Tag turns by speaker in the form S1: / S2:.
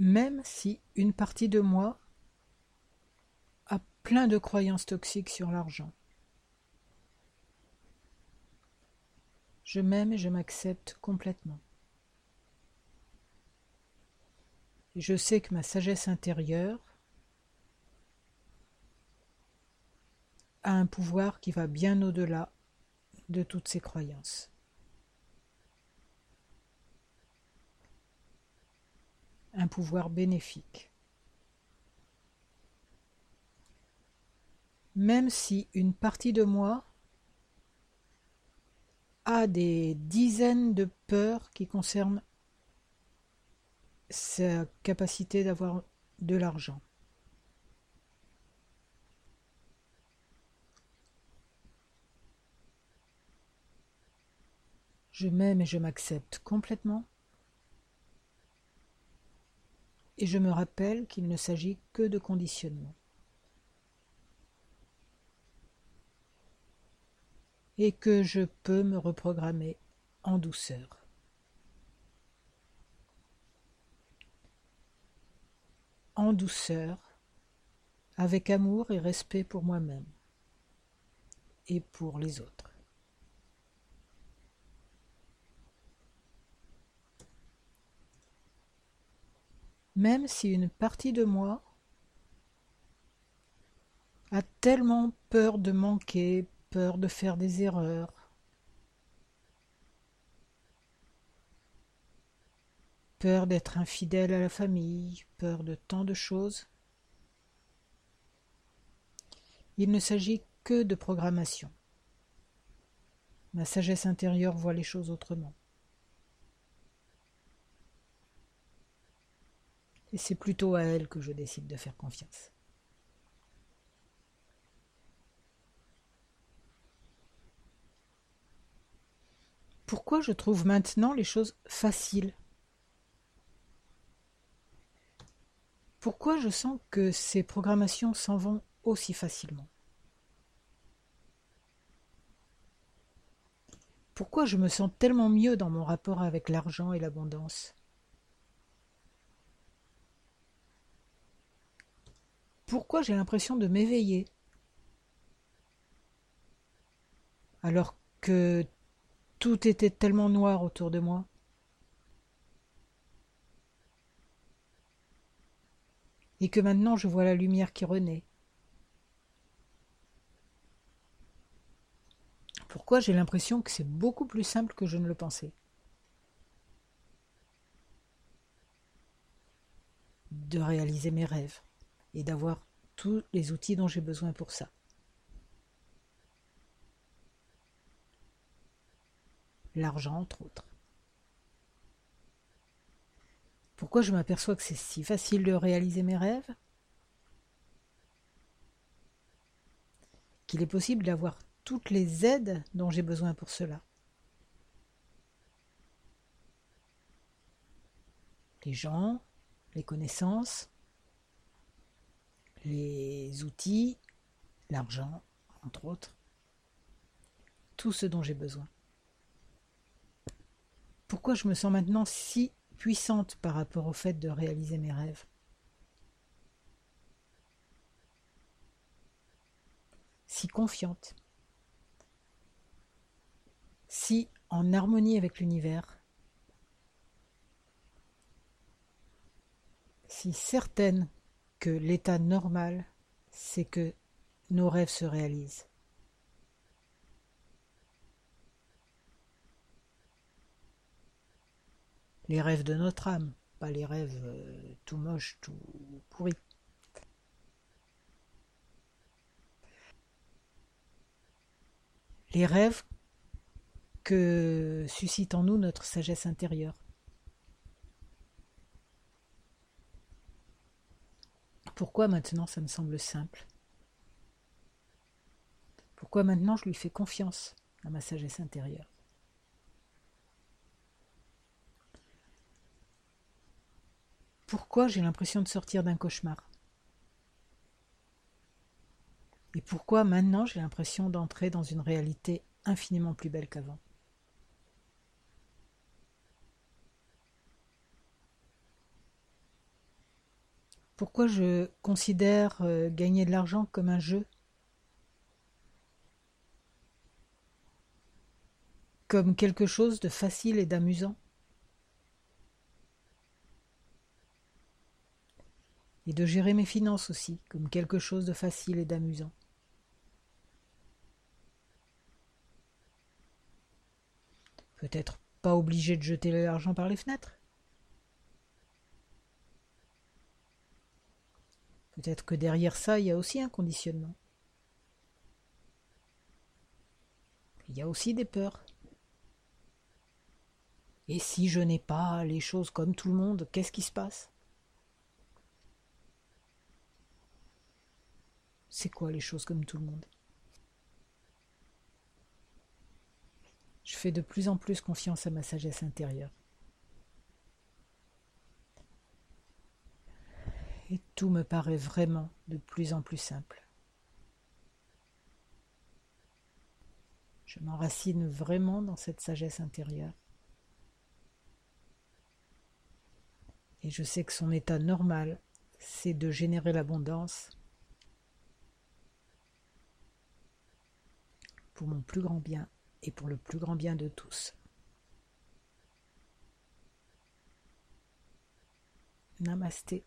S1: même si une partie de moi a plein de croyances toxiques sur l'argent. Je m'aime et je m'accepte complètement. Je sais que ma sagesse intérieure a un pouvoir qui va bien au-delà de toutes ces croyances. Pouvoir bénéfique. Même si une partie de moi a des dizaines de peurs qui concernent sa capacité d'avoir de l'argent. Je m'aime et je m'accepte complètement. Et je me rappelle qu'il ne s'agit que de conditionnement. Et que je peux me reprogrammer en douceur. En douceur, avec amour et respect pour moi-même et pour les autres. Même si une partie de moi a tellement peur de manquer, peur de faire des erreurs, peur d'être infidèle à la famille, peur de tant de choses. Il ne s'agit que de programmation. Ma sagesse intérieure voit les choses autrement. Et c'est plutôt à elle que je décide de faire confiance. Pourquoi je trouve maintenant les choses faciles? Pourquoi je sens que ces programmations s'en vont aussi facilement? Pourquoi je me sens tellement mieux dans mon rapport avec l'argent et l'abondance? Pourquoi j'ai l'impression de m'éveiller alors que tout était tellement noir autour de moi. Et que maintenant je vois la lumière qui renaît. Pourquoi j'ai l'impression que c'est beaucoup plus simple que je ne le pensais? De réaliser mes rêves et d'avoir tous les outils dont j'ai besoin pour ça. L'argent, entre autres. Pourquoi je m'aperçois que c'est si facile de réaliser mes rêves? Qu'il est possible d'avoir toutes les aides dont j'ai besoin pour cela. Les gens, les connaissances, les outils, l'argent, entre autres, tout ce dont j'ai besoin. Pourquoi je me sens maintenant si puissante par rapport au fait de réaliser mes rêves? Si confiante, si en harmonie avec l'univers, si certaine que l'état normal, c'est que nos rêves se réalisent. Les rêves de notre âme, pas les rêves euh, tout moches, tout pourris. Les rêves que suscite en nous notre sagesse intérieure. Pourquoi maintenant ça me semble simple? Pourquoi maintenant je lui fais confiance à ma sagesse intérieure? Pourquoi j'ai l'impression de sortir d'un cauchemar? Et pourquoi maintenant j'ai l'impression d'entrer dans une réalité infiniment plus belle qu'avant? Pourquoi je considère euh, gagner de l'argent comme un jeu? Comme quelque chose de facile et d'amusant. Et de gérer mes finances aussi, comme quelque chose de facile et d'amusant. Peut-être pas obligé de jeter l'argent par les fenêtres Peut-être que derrière ça, il y a aussi un conditionnement. Il y a aussi des peurs. Et si je n'ai pas les choses comme tout le monde, qu'est-ce qui se passe? C'est quoi les choses comme tout le monde? Je fais de plus en plus confiance à ma sagesse intérieure. Et tout me paraît vraiment de plus en plus simple. Je m'enracine vraiment dans cette sagesse intérieure. Et je sais que son état normal, c'est de générer l'abondance pour mon plus grand bien et pour le plus grand bien de tous. Namasté.